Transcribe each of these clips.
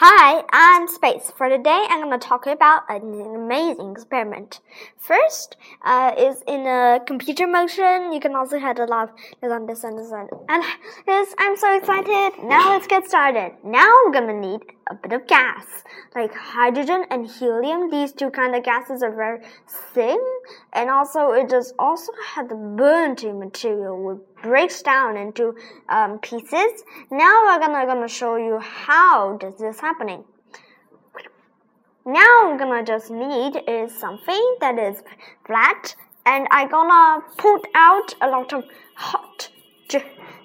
Hi, I'm Space. For today, I'm going to talk about an amazing experiment. First, uh, is in a computer motion. You can also have a lot of this on this and this and and. I'm so excited. Now let's get started. Now I'm going to need a bit of gas, like hydrogen and helium. These two kind of gases are very thin, and also it does also have the burnt material, which breaks down into um, pieces. Now we're gonna gonna show you how does this happening. Now I'm gonna just need is something that is flat, and I'm gonna put out a lot of hot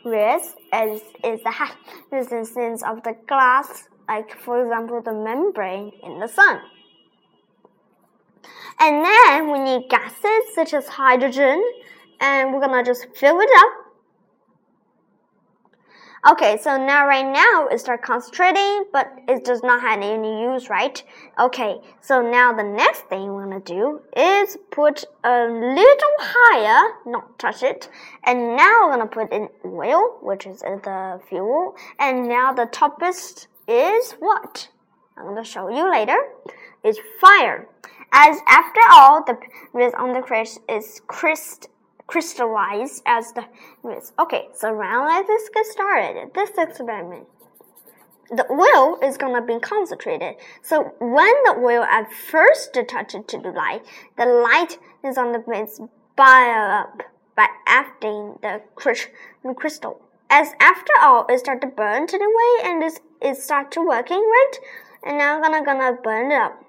rays as is the resistance of the glass like for example the membrane in the sun. And then we need gases such as hydrogen, and we're gonna just fill it up. Okay, so now right now it start concentrating, but it does not have any use, right? Okay, so now the next thing we're gonna do is put a little higher, not touch it, and now we're gonna put in oil, which is the fuel, and now the topest is what? I'm to show you later. Is fire. As after all, the risk on the crest is crystal crystallized as the risk. Okay, so now let's get started. This experiment. The oil is gonna be concentrated. So when the oil at first touches to the light, the light is on the base by up by acting the crystal as after all it start to burn anyway and it, it start to working right? And now I'm gonna gonna burn it up.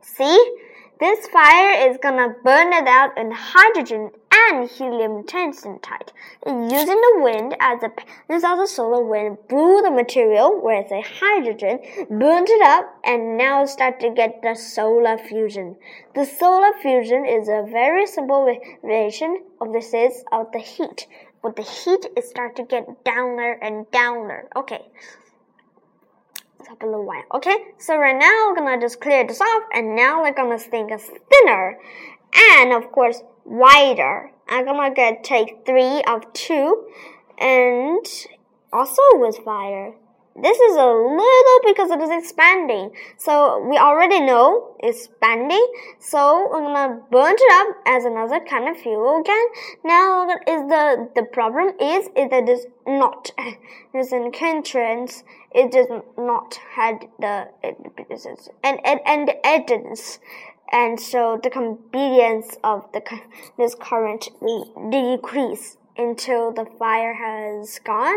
See? This fire is gonna burn it out in hydrogen and helium tensitite using the wind as a this of the solar wind blew the material whereas the hydrogen burned it up and now start to get the solar fusion. The solar fusion is a very simple variation of this is of the heat but the heat is start to get downer and downer. Okay. Stop a little while. Okay, so right now we're gonna just clear this off, and now we're gonna think of thinner, and of course wider. I'm gonna get take three of two, and also with fire. This is a little because it is expanding. So we already know it's expanding. So we're gonna burn it up as another kind of fuel again. Now is the the problem is is that it is not there's an entrance. It does not had the and and and evidence. And so the convenience of the this current decrease until the fire has gone.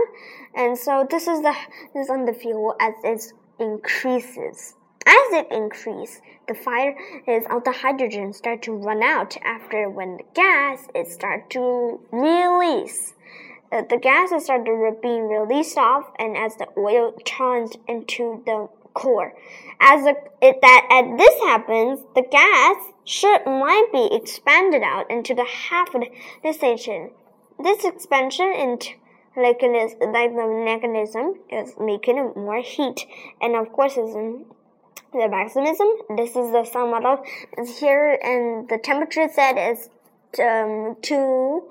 And so this is the this is on the fuel as it increases. As it increases, the fire is of the hydrogen start to run out after when the gas is start to release. Uh, the gas is start to being released off, and as the oil turns into the core, as the, it, that as this happens, the gas should might be expanded out into the half of the station this expansion into like the mechanism is making more heat, and of course, is in the mechanism. This is the sun model. Is here, and the temperature set is um, um, two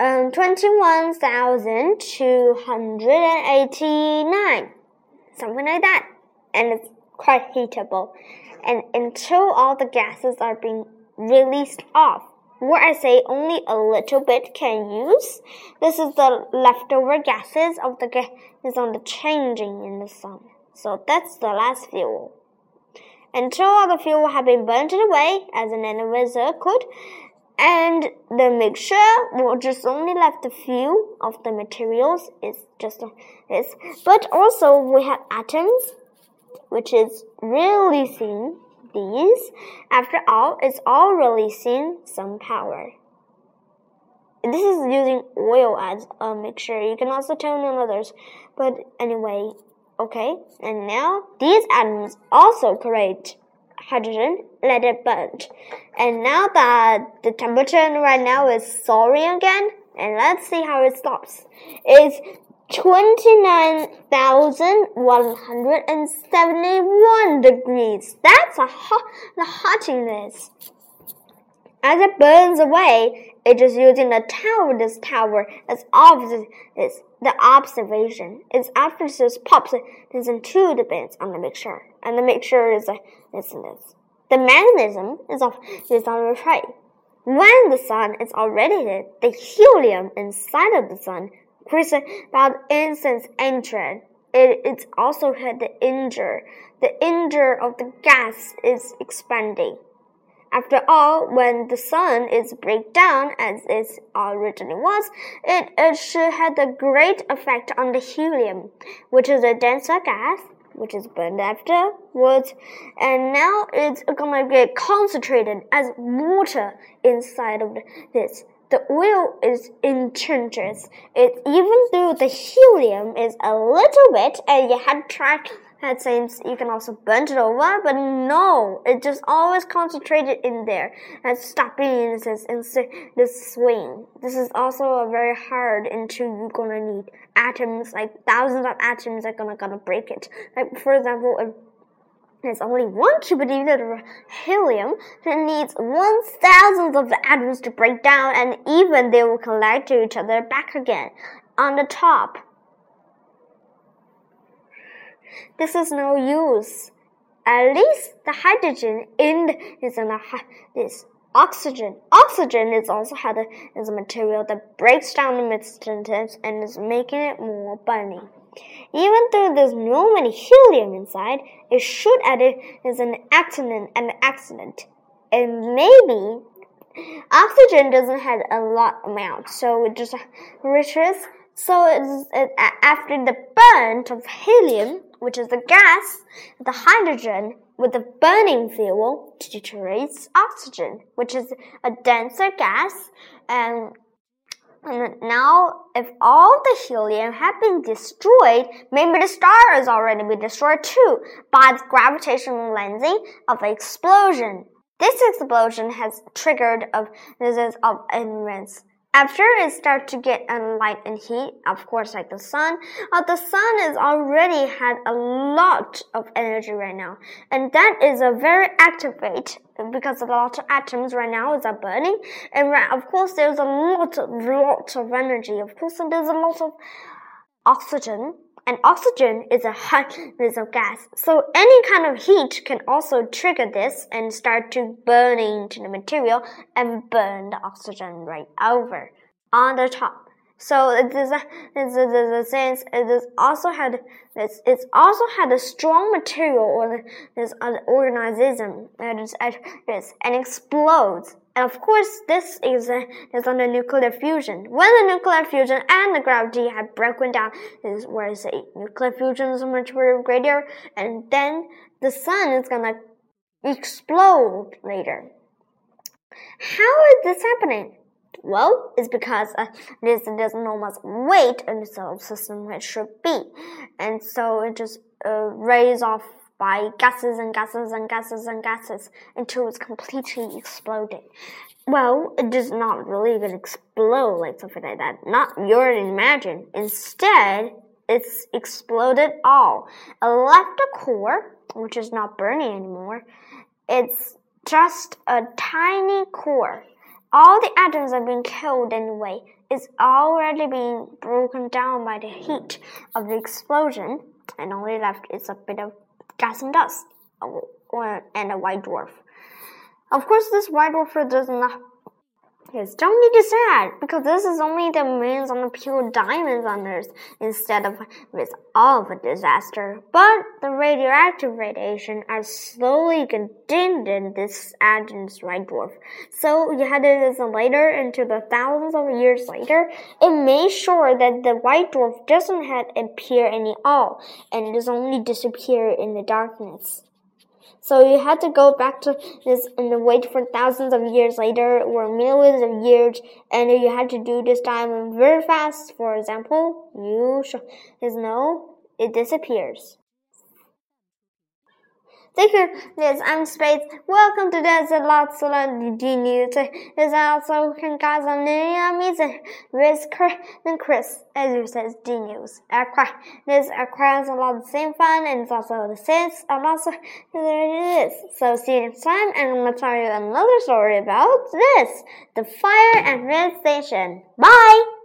and eighty nine, something like that, and it's quite heatable, and until all the gases are being released off where I say only a little bit can use. This is the leftover gases of the gases on the changing in the sun. So that's the last fuel. Until all the fuel have been burnt away as an individual could, and the mixture will just only left a few of the materials is just this. But also we have atoms, which is releasing these, after all, it's all releasing some power. This is using oil as a mixture. You can also turn on others. But anyway, okay. And now these atoms also create hydrogen, let it burn. And now that the temperature right now is soaring again, and let's see how it stops. Is 29,171 degrees. That's a hot, the hotness. As it burns away, it is using the tower, this tower, as obvious is the observation is after this pops into the bits on the mixture, and the mixture is a this. The mechanism is of is on the tray. When the sun is already hit, the helium inside of the sun increases about instance entered. It, it's also had the injure. The injure of the gas is expanding. After all, when the sun is break down as it originally was, it, it should have a great effect on the helium, which is a denser gas, which is burned afterwards, and now it's gonna get concentrated as water inside of this. The oil is intrinsic. It even though the helium is a little bit, and you had tried had sayings you can also burn it over, but no, it just always concentrated in there and stopping this this swing. This is also a very hard into you're gonna need atoms, like thousands of atoms are gonna gonna break it. Like for example, if there's only one cubic unit of helium, that needs one thousandth of the atoms to break down, and even they will collide to each other back again on the top. This is no use. At least the hydrogen in the, is in this oxygen. Oxygen is also had is a material that breaks down the substance and is making it more burning. Even though there's no many helium inside, it should add it as an accident and accident. And maybe oxygen doesn't have a lot amount, so it just reaches. So it's it, after the burnt of helium, which is the gas, the hydrogen with the burning fuel deteriorates oxygen, which is a denser gas. And, now, if all the helium had been destroyed, maybe the star has already been destroyed too by the gravitational lensing of the explosion. This explosion has triggered this is of immense after it starts to get light and heat, of course, like the sun, uh, the sun is already had a lot of energy right now, and that is a very activate because a lot of atoms right now is are burning, and of course there's a lot, lot of energy. Of course, there's a lot of oxygen and oxygen is a hot is a gas. So any kind of heat can also trigger this and start to burning to the material and burn the oxygen right over on the top. So it is a, it's a, the sense it is also had it's, it's also had a strong material or this organism that is risk and explodes of course, this is, uh, is under nuclear fusion. When the nuclear fusion and the gravity have broken down, is where say nuclear fusion is much greater, and then the sun is gonna explode later. How is this happening? Well, it's because uh, this doesn't almost weight in the solar system it should be, and so it just uh, rays off by gases and gases and gases and gases until it's completely exploded. Well, it does not really even explode like something like that. Not your imagine. Instead, it's exploded all. It left a core, which is not burning anymore. It's just a tiny core. All the atoms have been killed anyway. It's already been broken down by the heat of the explosion, and only left is a bit of gas and dust, and a white dwarf. Of course, this white dwarf does not. Yes, don't need to sad because this is only the millions on the pure diamonds on Earth instead of with all of a disaster. But the radioactive radiation are slowly condensed in this Atom's white dwarf. So you had it as a later into the thousands of years later, it made sure that the white dwarf doesn't have appear any all and it is only disappear in the darkness. So you had to go back to this and wait for thousands of years later or millions of years, and you had to do this time very fast. For example, you should know it disappears. Thank you. This I'm Space. Welcome to this lots of D news. This also cause a new music with Chris and Chris, as you says D news. This acquires a lot of same fun and it's also the sense and also there it is. So see you next time and I'm gonna tell you another story about this. The fire and red station. Bye!